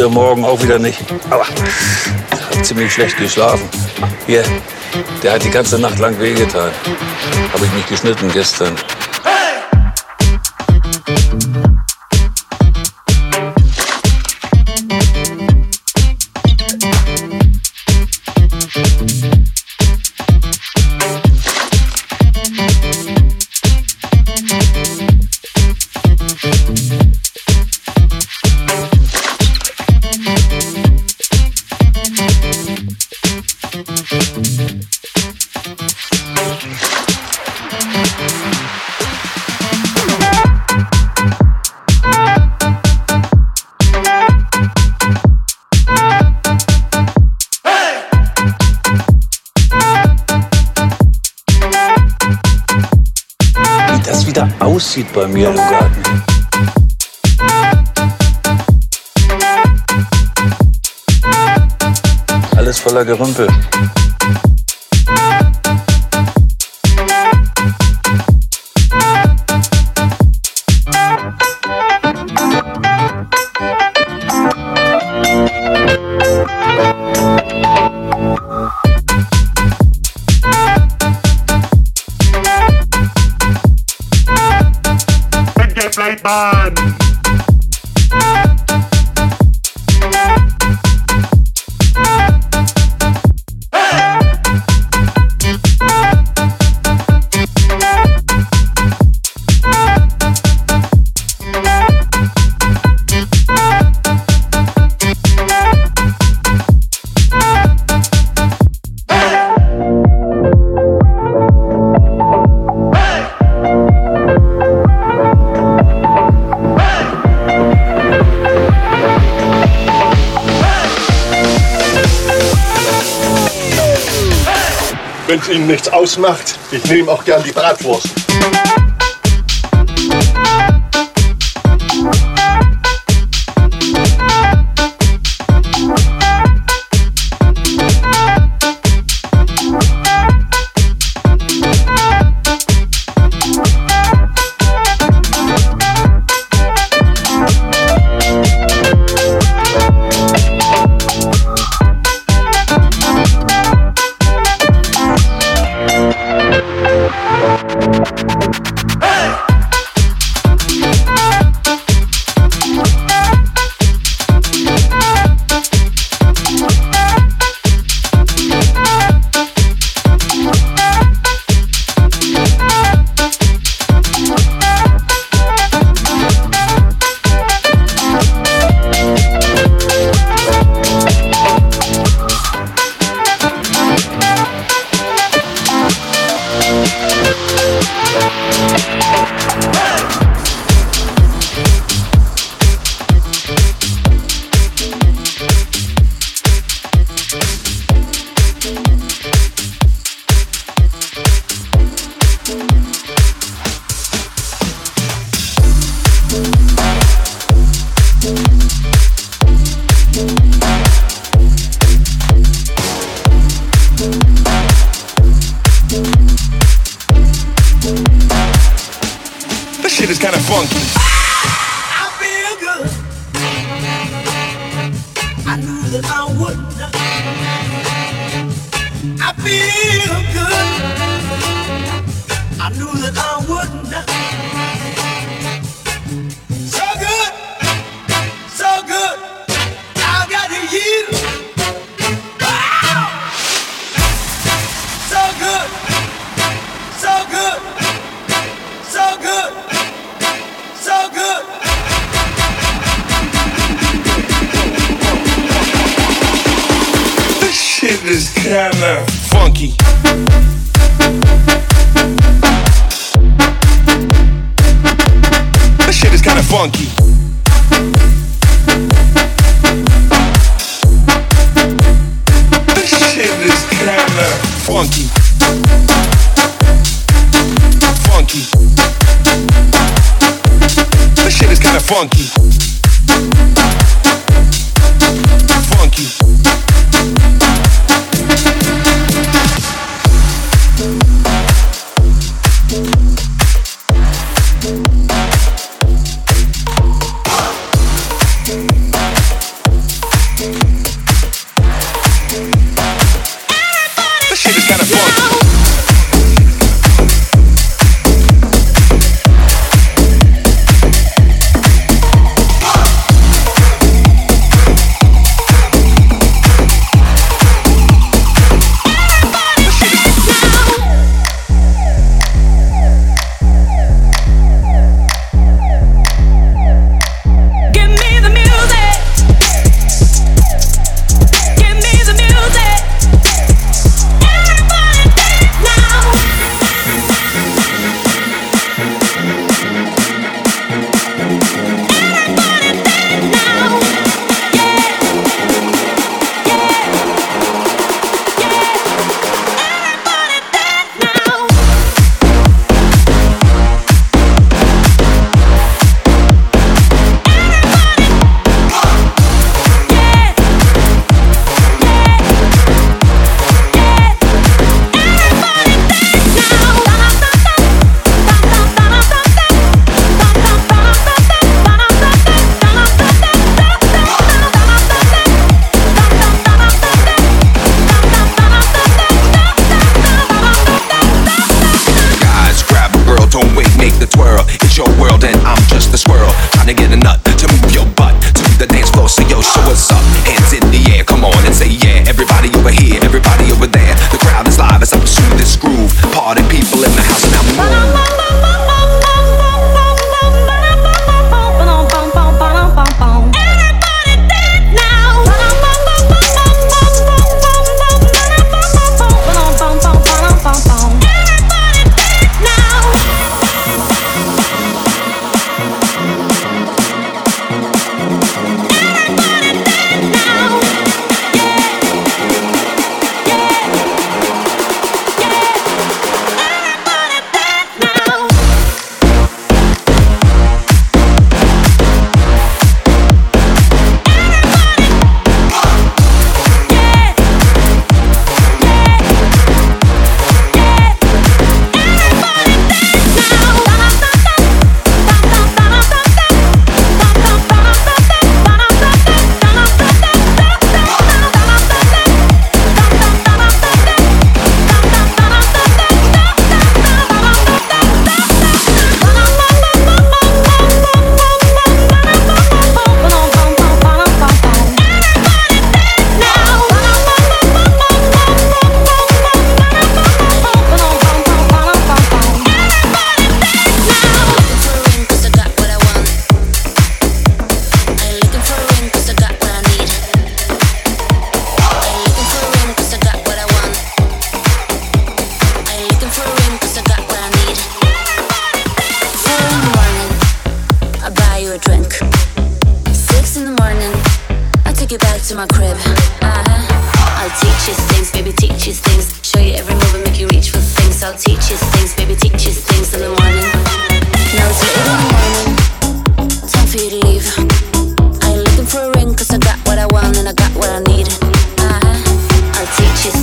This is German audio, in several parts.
der Morgen auch wieder nicht. Aber ich ziemlich schlecht geschlafen. Hier, der hat die ganze Nacht lang wehgetan. Habe ich mich geschnitten gestern. Wieder aussieht bei mir im Garten. Alles voller Gerümpel. Ausmacht, ich nehme auch gern die Bratwurst. Funky. number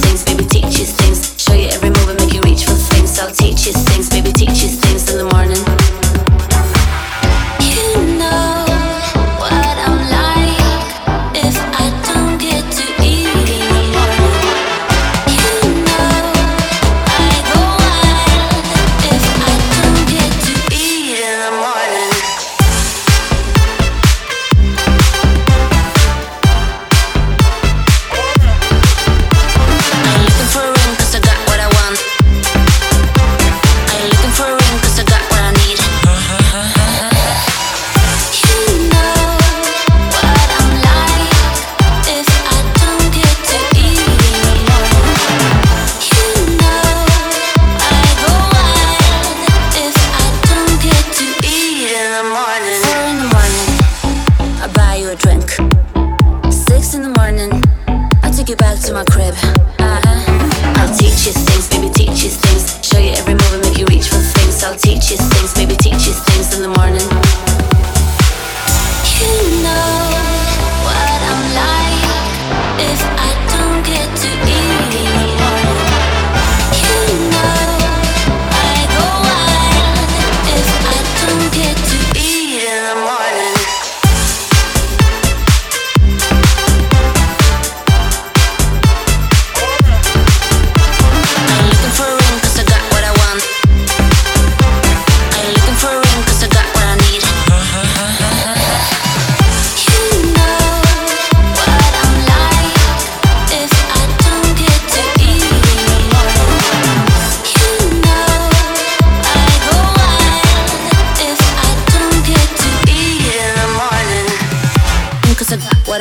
things, baby.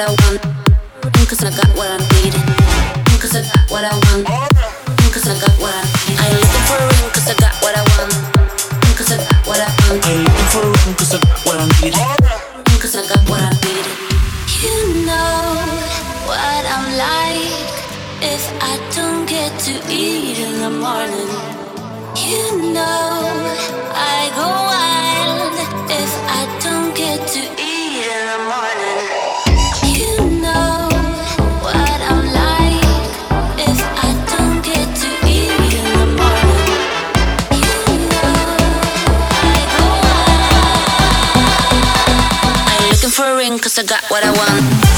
Cause I got what I'm. Cause I got what I want. Cause I got what I need. I'm looking for a cause I got what I want. Cause I got what I want. I'm looking for a cause I got what I'm. Cause I got what I'm. You know what I'm like if I don't get to eat in the morning. You know I go out. cause I got what I want.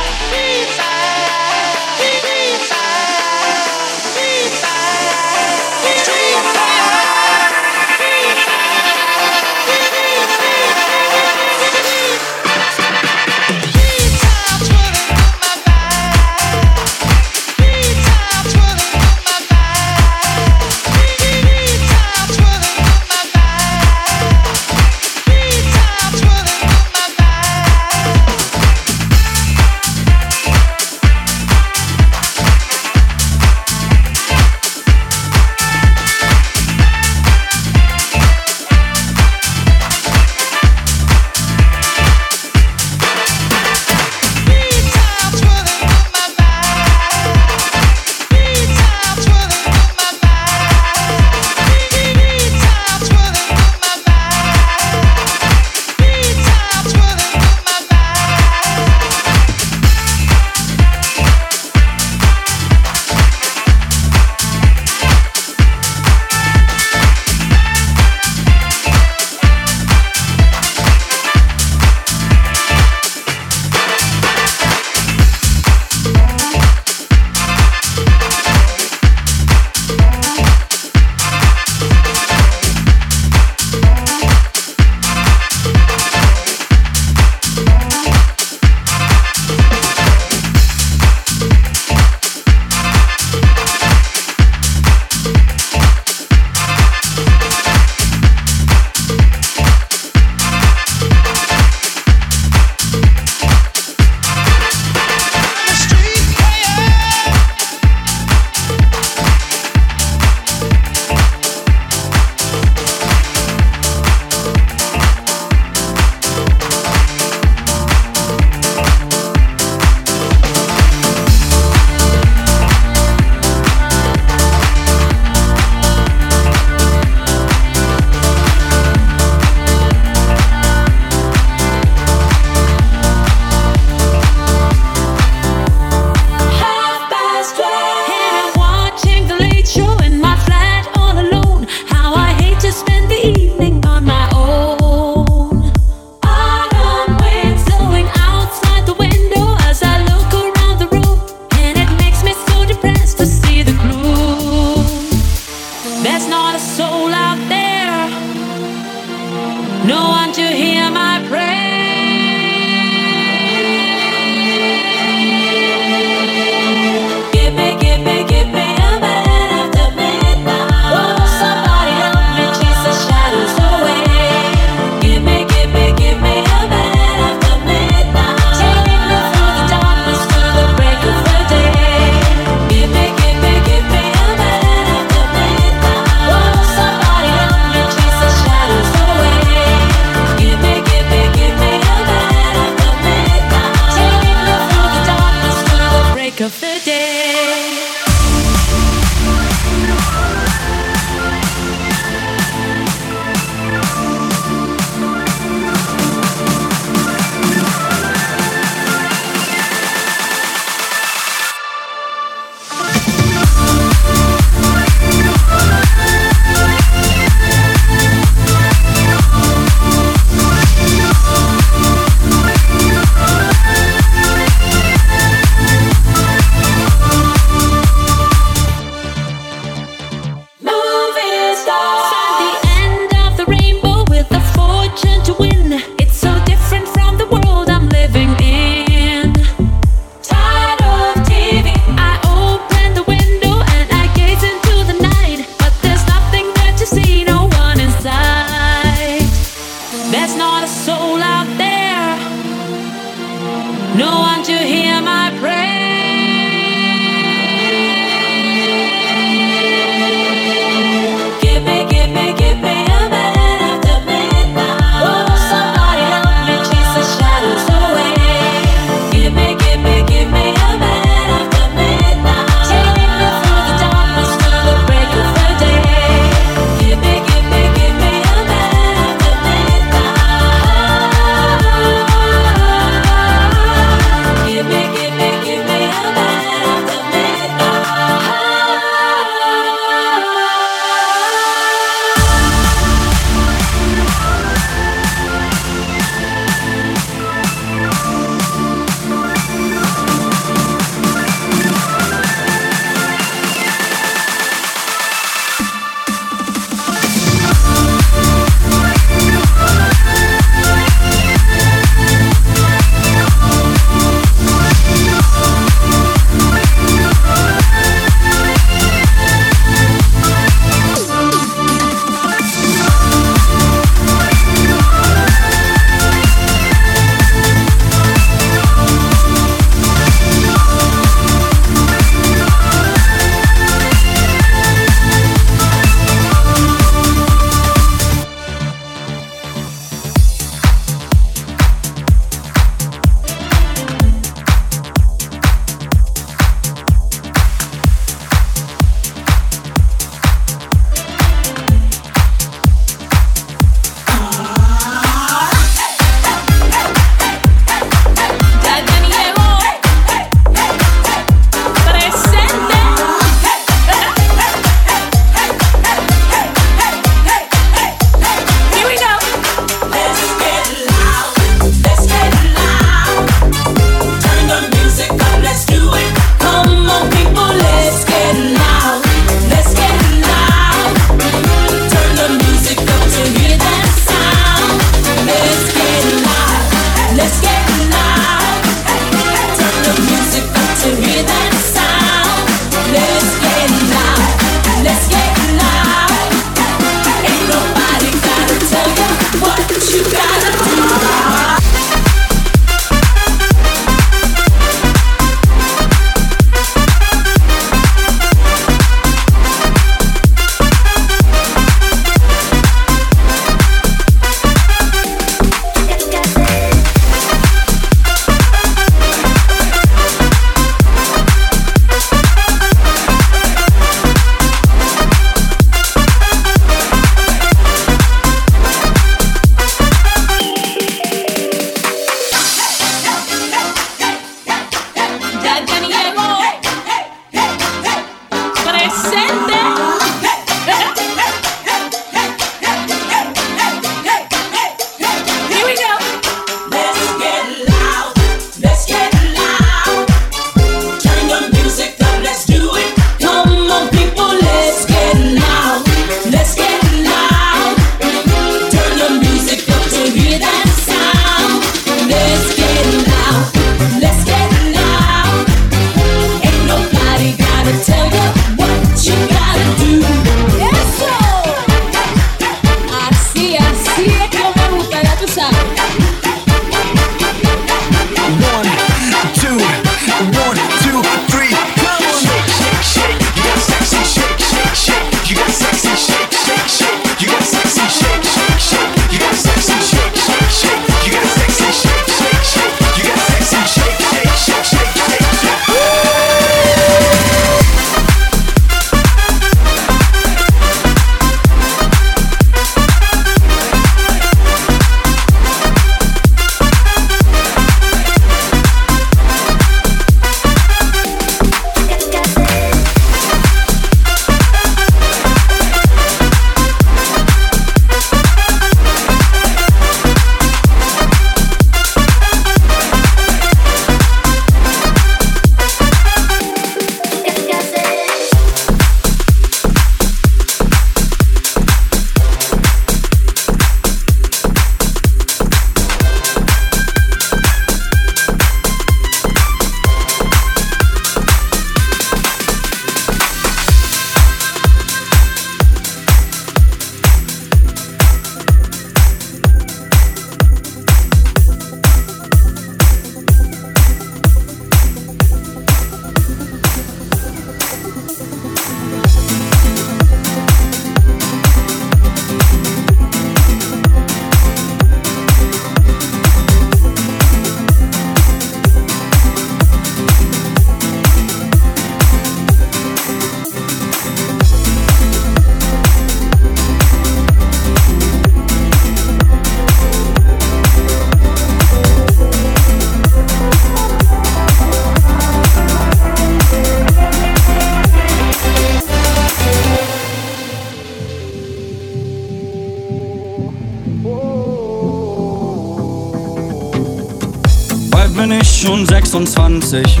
26.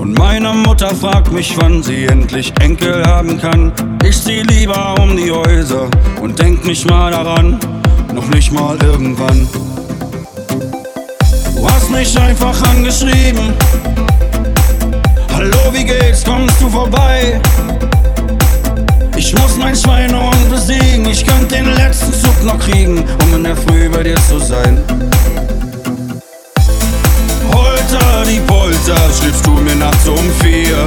Und meine Mutter fragt mich, wann sie endlich Enkel haben kann. Ich zieh lieber um die Häuser und denk nicht mal daran, noch nicht mal irgendwann. Du hast mich einfach angeschrieben. Hallo, wie geht's? Kommst du vorbei? Ich muss mein Schweinehund besiegen. Ich könnte den letzten Zug noch kriegen, um in der Früh bei dir zu sein. Holter die Polter, schriebst du mir nachts um vier.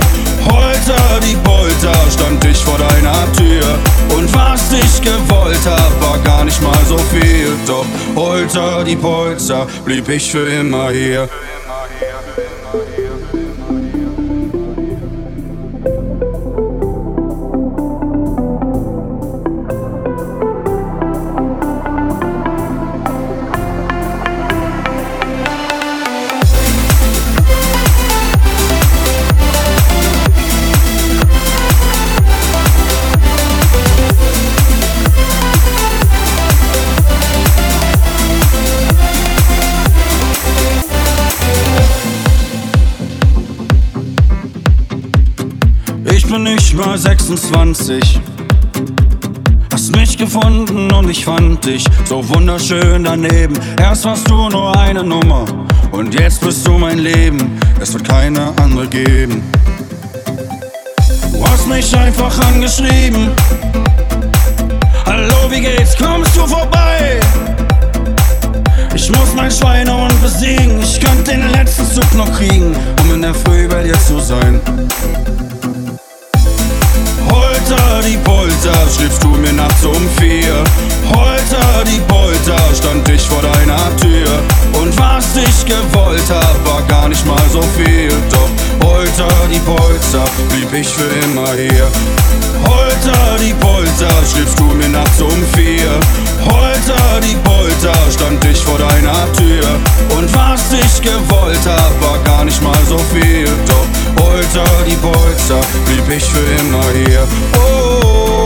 Holter die Polter, stand ich vor deiner Tür. Und was ich gewollt hab, war gar nicht mal so viel. Doch Holter die Polter, blieb ich für immer hier. Bin nicht mal 26. Hast mich gefunden und ich fand dich so wunderschön daneben. Erst warst du nur eine Nummer und jetzt bist du mein Leben. Es wird keine andere geben. Du hast mich einfach angeschrieben. Hallo, wie geht's? Kommst du vorbei? Ich muss mein Schweinehund besiegen. Ich könnte den letzten Zug noch kriegen, um in der Früh bei dir zu sein. Holter die Polter, schriebst du mir nachts um vier. Holter die Polter, stand ich vor deiner Tür. Und was ich gewollt hab, war gar nicht mal so viel. Doch Holter die Polter, blieb ich für immer hier. Holter die Polter, schriebst du mir nachts um vier. Holter die Polter, stand ich vor deiner Tür. Und was ich gewollt hab, war gar nicht mal so viel. Doch Holter die Polter, blieb ich für immer hier. Oh,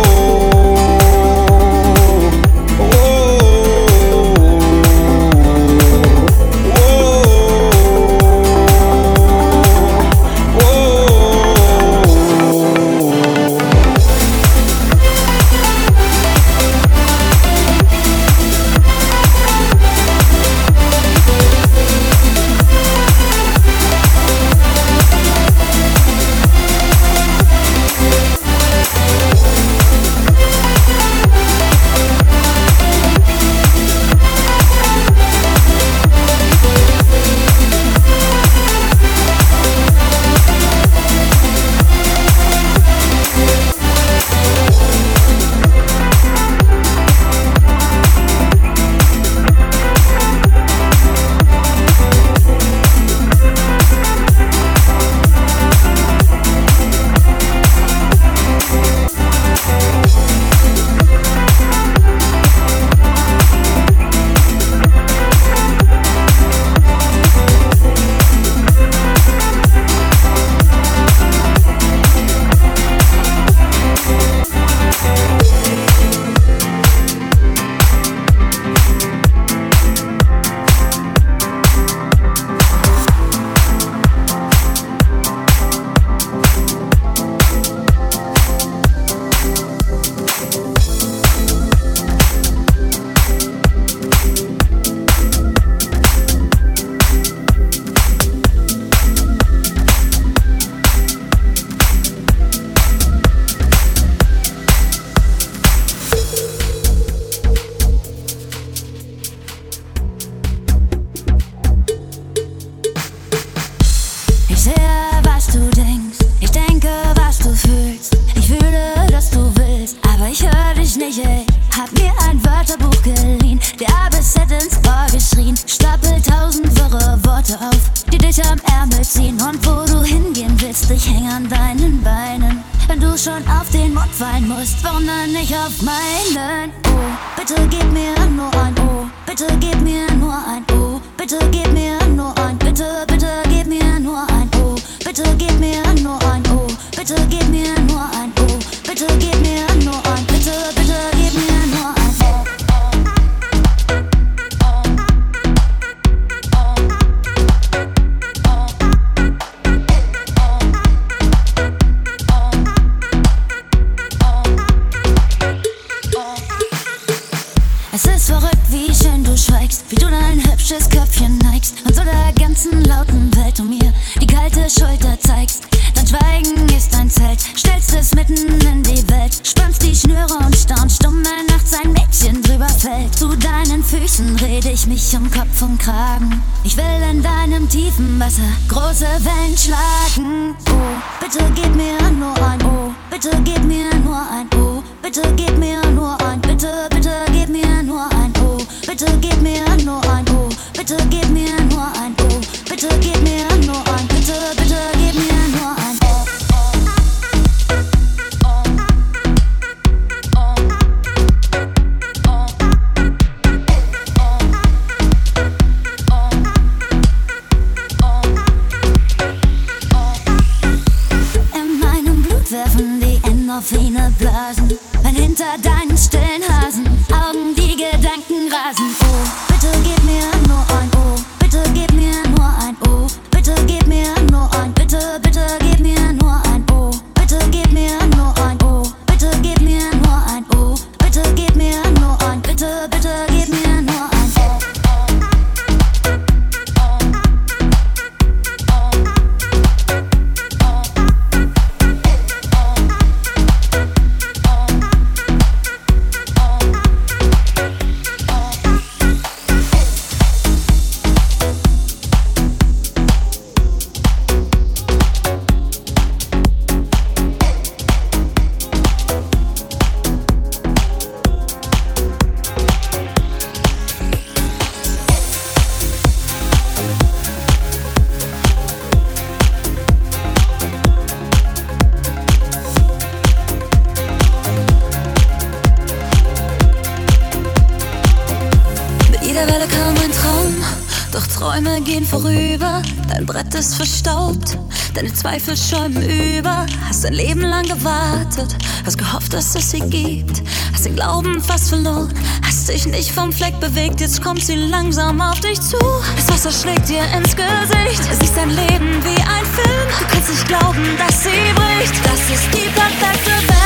Deine Zweifel schäumen über, hast dein Leben lang gewartet, hast gehofft, dass es sie gibt, hast den Glauben fast verloren, hast dich nicht vom Fleck bewegt, jetzt kommt sie langsam auf dich zu. Das Wasser schlägt dir ins Gesicht, siehst dein Leben wie ein Film, du kannst nicht glauben, dass sie bricht. Das ist die perfekte Welt.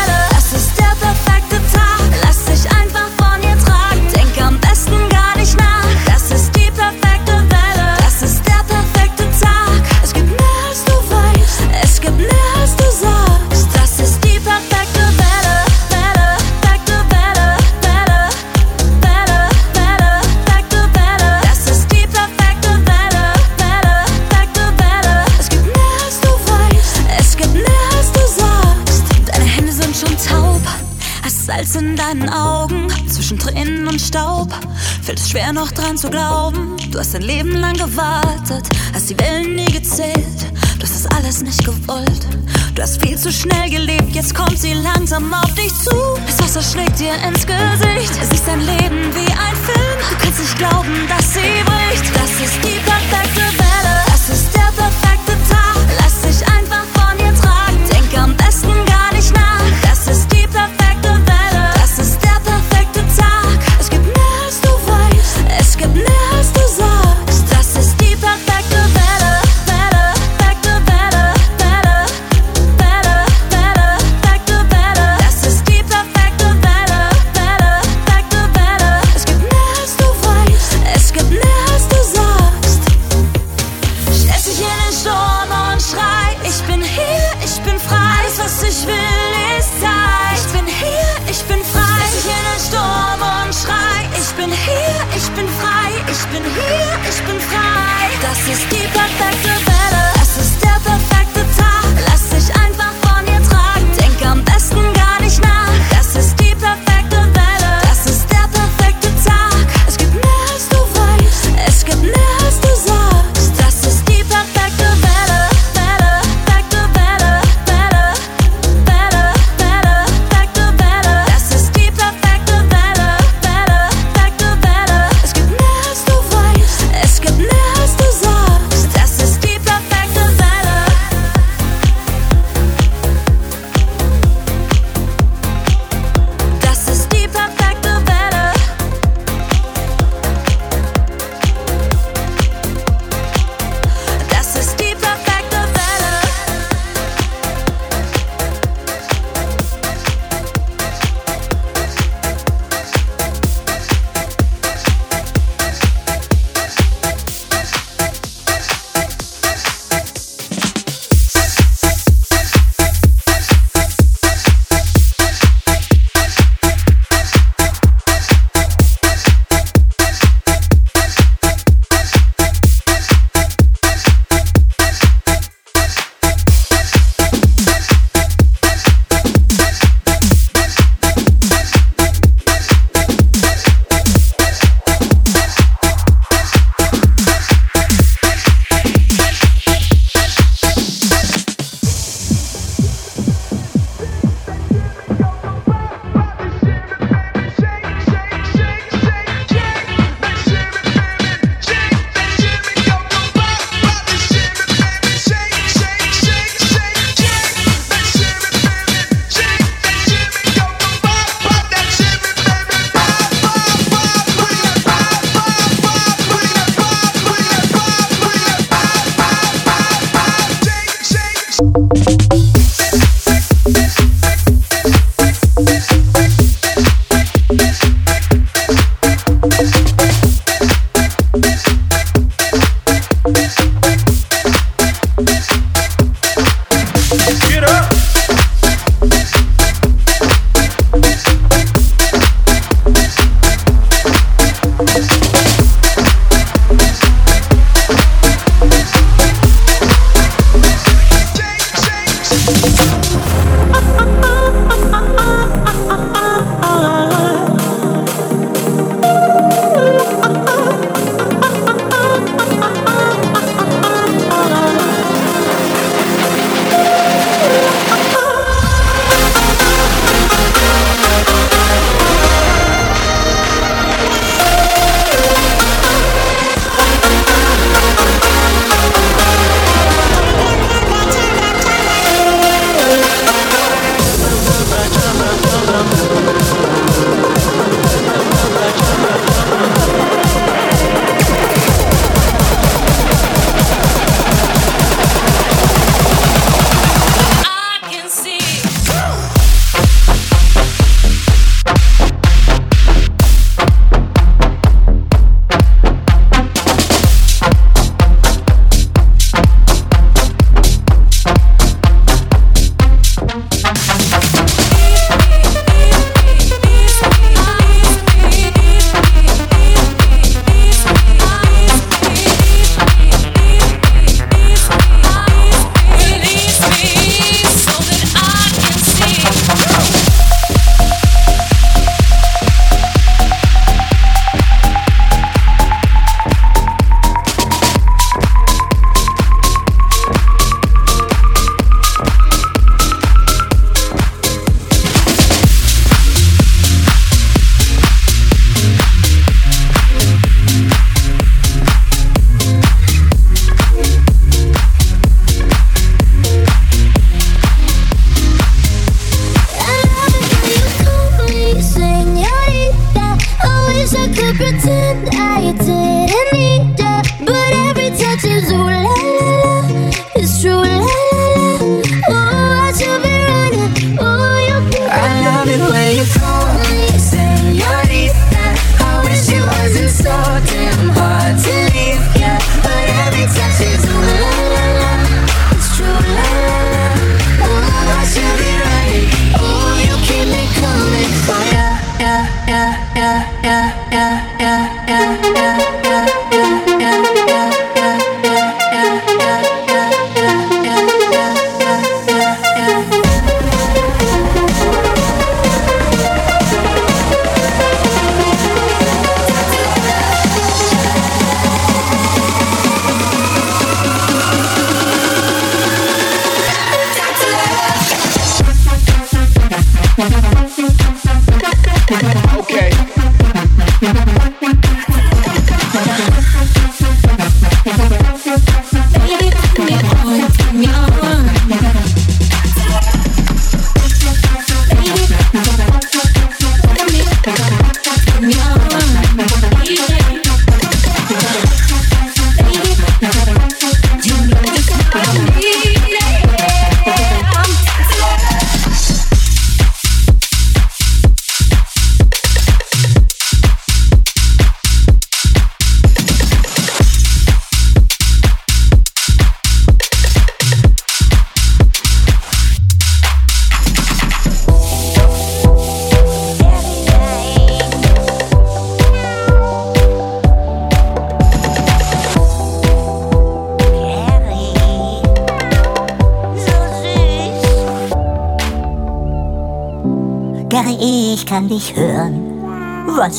Schwer noch dran zu glauben, du hast dein Leben lang gewartet, hast die Wellen nie gezählt, du hast das alles nicht gewollt. Du hast viel zu schnell gelebt, jetzt kommt sie langsam auf dich zu. Das Wasser schlägt dir ins Gesicht, Es ist dein Leben wie ein Film, du kannst nicht glauben, dass sie bricht. Das ist die perfekte Welle, das ist der perfekte Tag, lass dich einfach von ihr tragen, denk am besten gar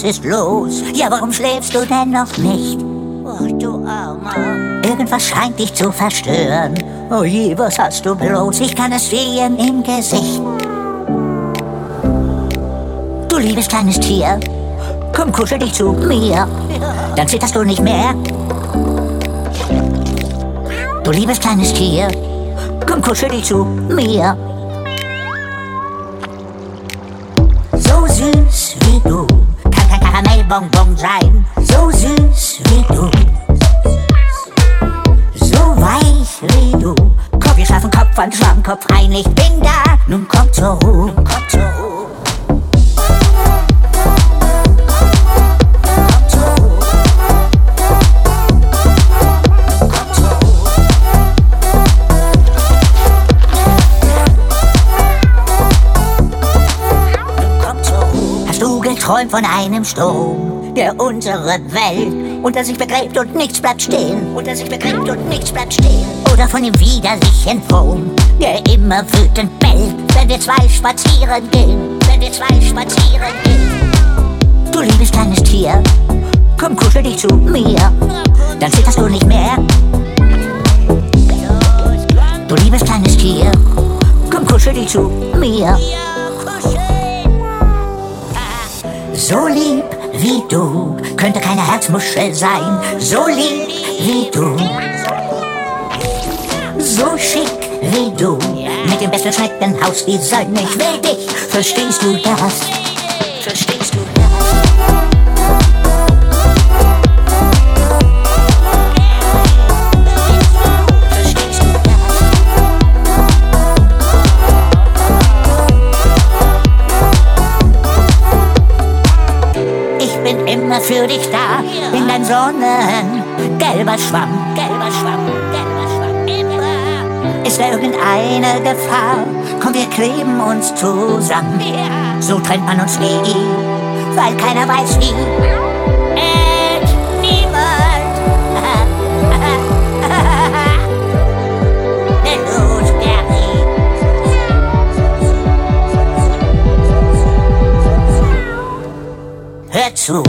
ist los? Ja, warum schläfst du denn noch nicht? Ach, du Armer. Irgendwas scheint dich zu verstören. Oh je, was hast du bloß? Ich kann es sehen im Gesicht. Du liebes kleines Tier, komm, kuschel dich zu mir. Dann zitterst du nicht mehr. Du liebes kleines Tier, komm, kuschel dich zu mir. Von Schwammkopf rein, ich bin da. Nun komm zur Ruhe, komm zur Ruhe. Geträumt von einem Sturm, der unsere Welt unter sich begräbt und nichts bleibt stehen, unter sich begräbt und nichts bleibt stehen? Oder von dem widerlichen Wurm, der immer wütend bellt, wenn wir zwei spazieren gehen, wenn wir zwei spazieren gehen? Du liebes kleines Tier, komm kuschel dich zu mir, dann zitterst du nicht mehr. Du liebes kleines Tier, komm kuschel dich zu mir. So lieb wie du könnte keine Herzmuschel sein. So lieb wie du. So schick wie du. Mit dem besten Schneckenhausdesign. Ich will dich. Verstehst du das? Verstehst du das? Für dich da, bin dein Sonnen, gelber Schwamm, gelber Ist irgendeine Gefahr? Komm, wir kleben uns zusammen. So trennt man uns nie, weil keiner weiß wie. Und niemand. Denn du, Sperry. Hör zu,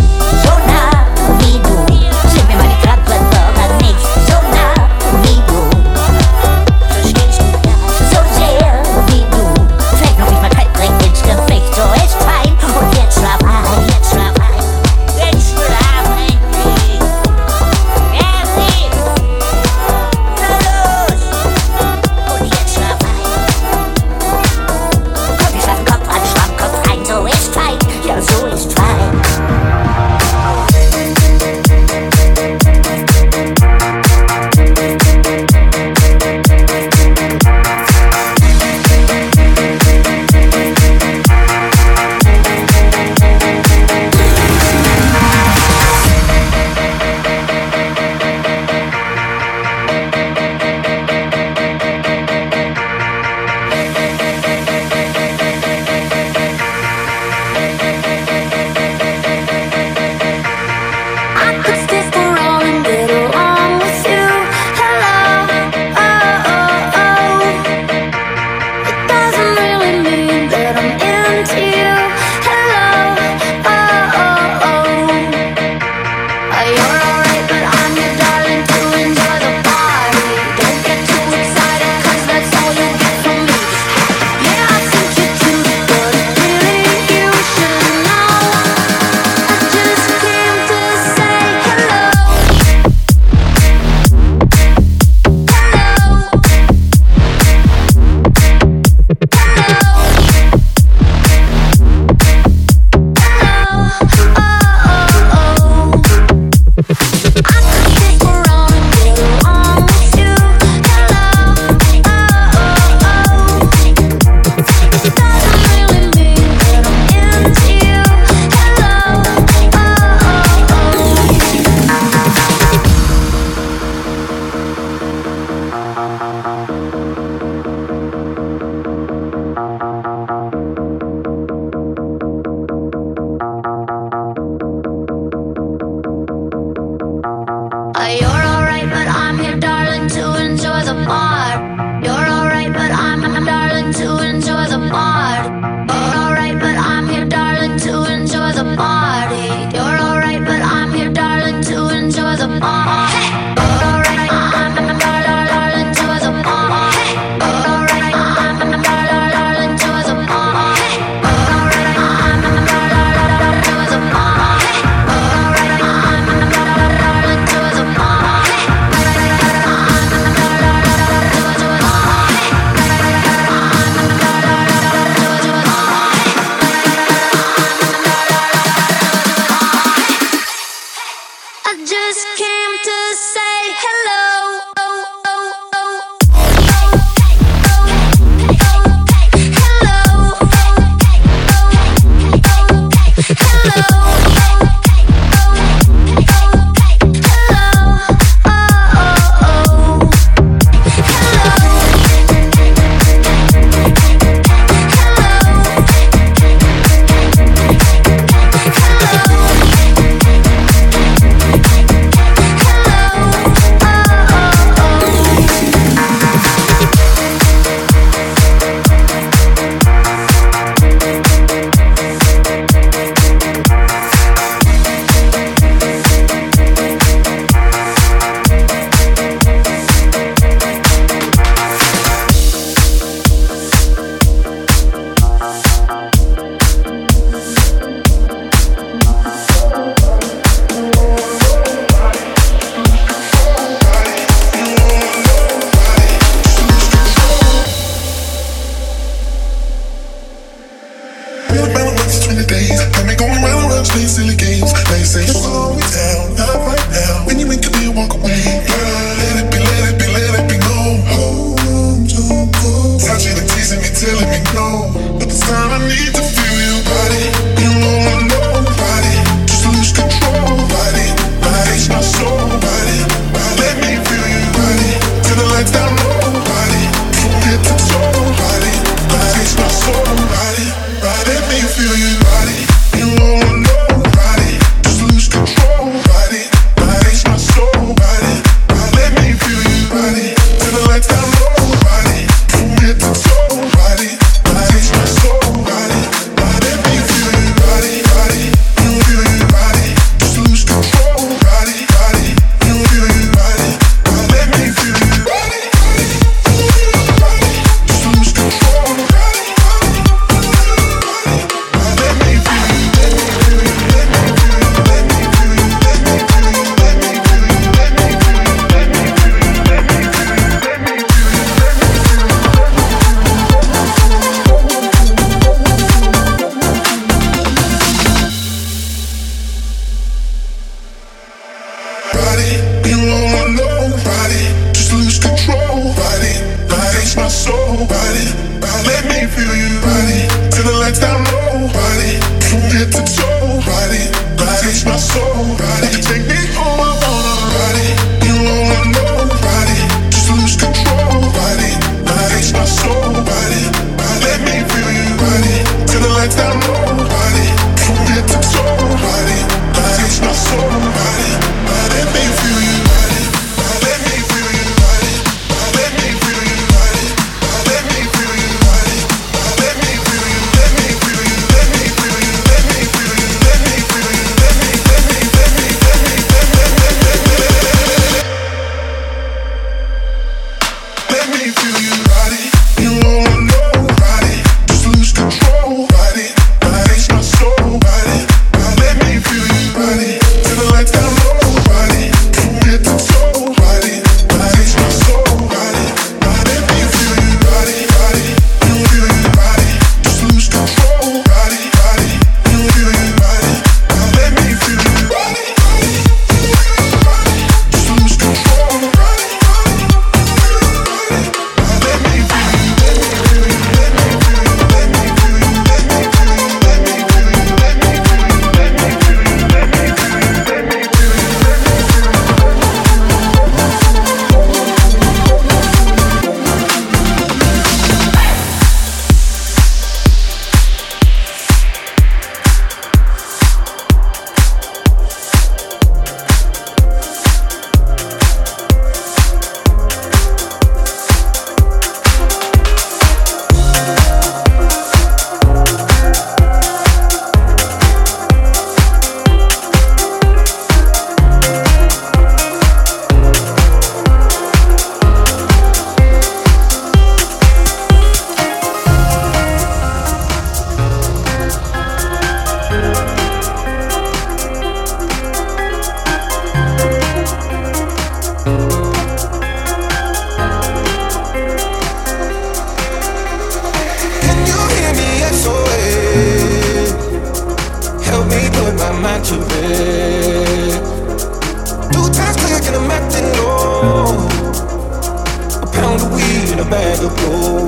the glory.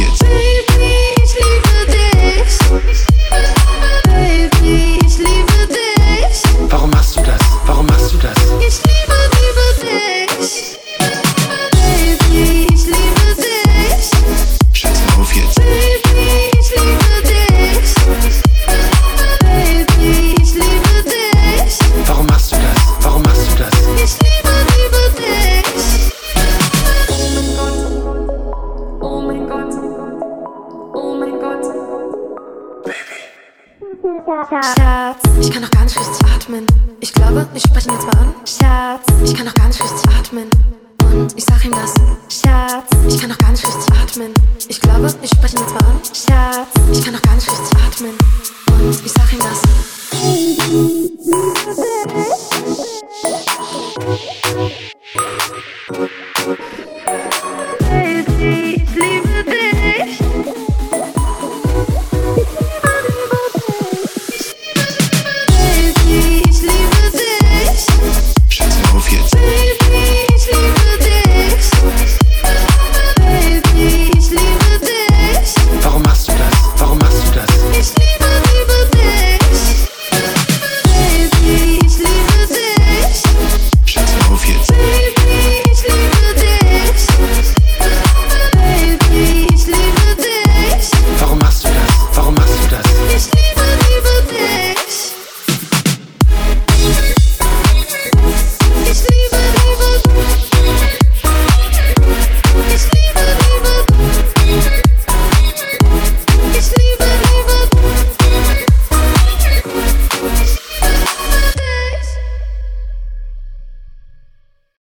It's.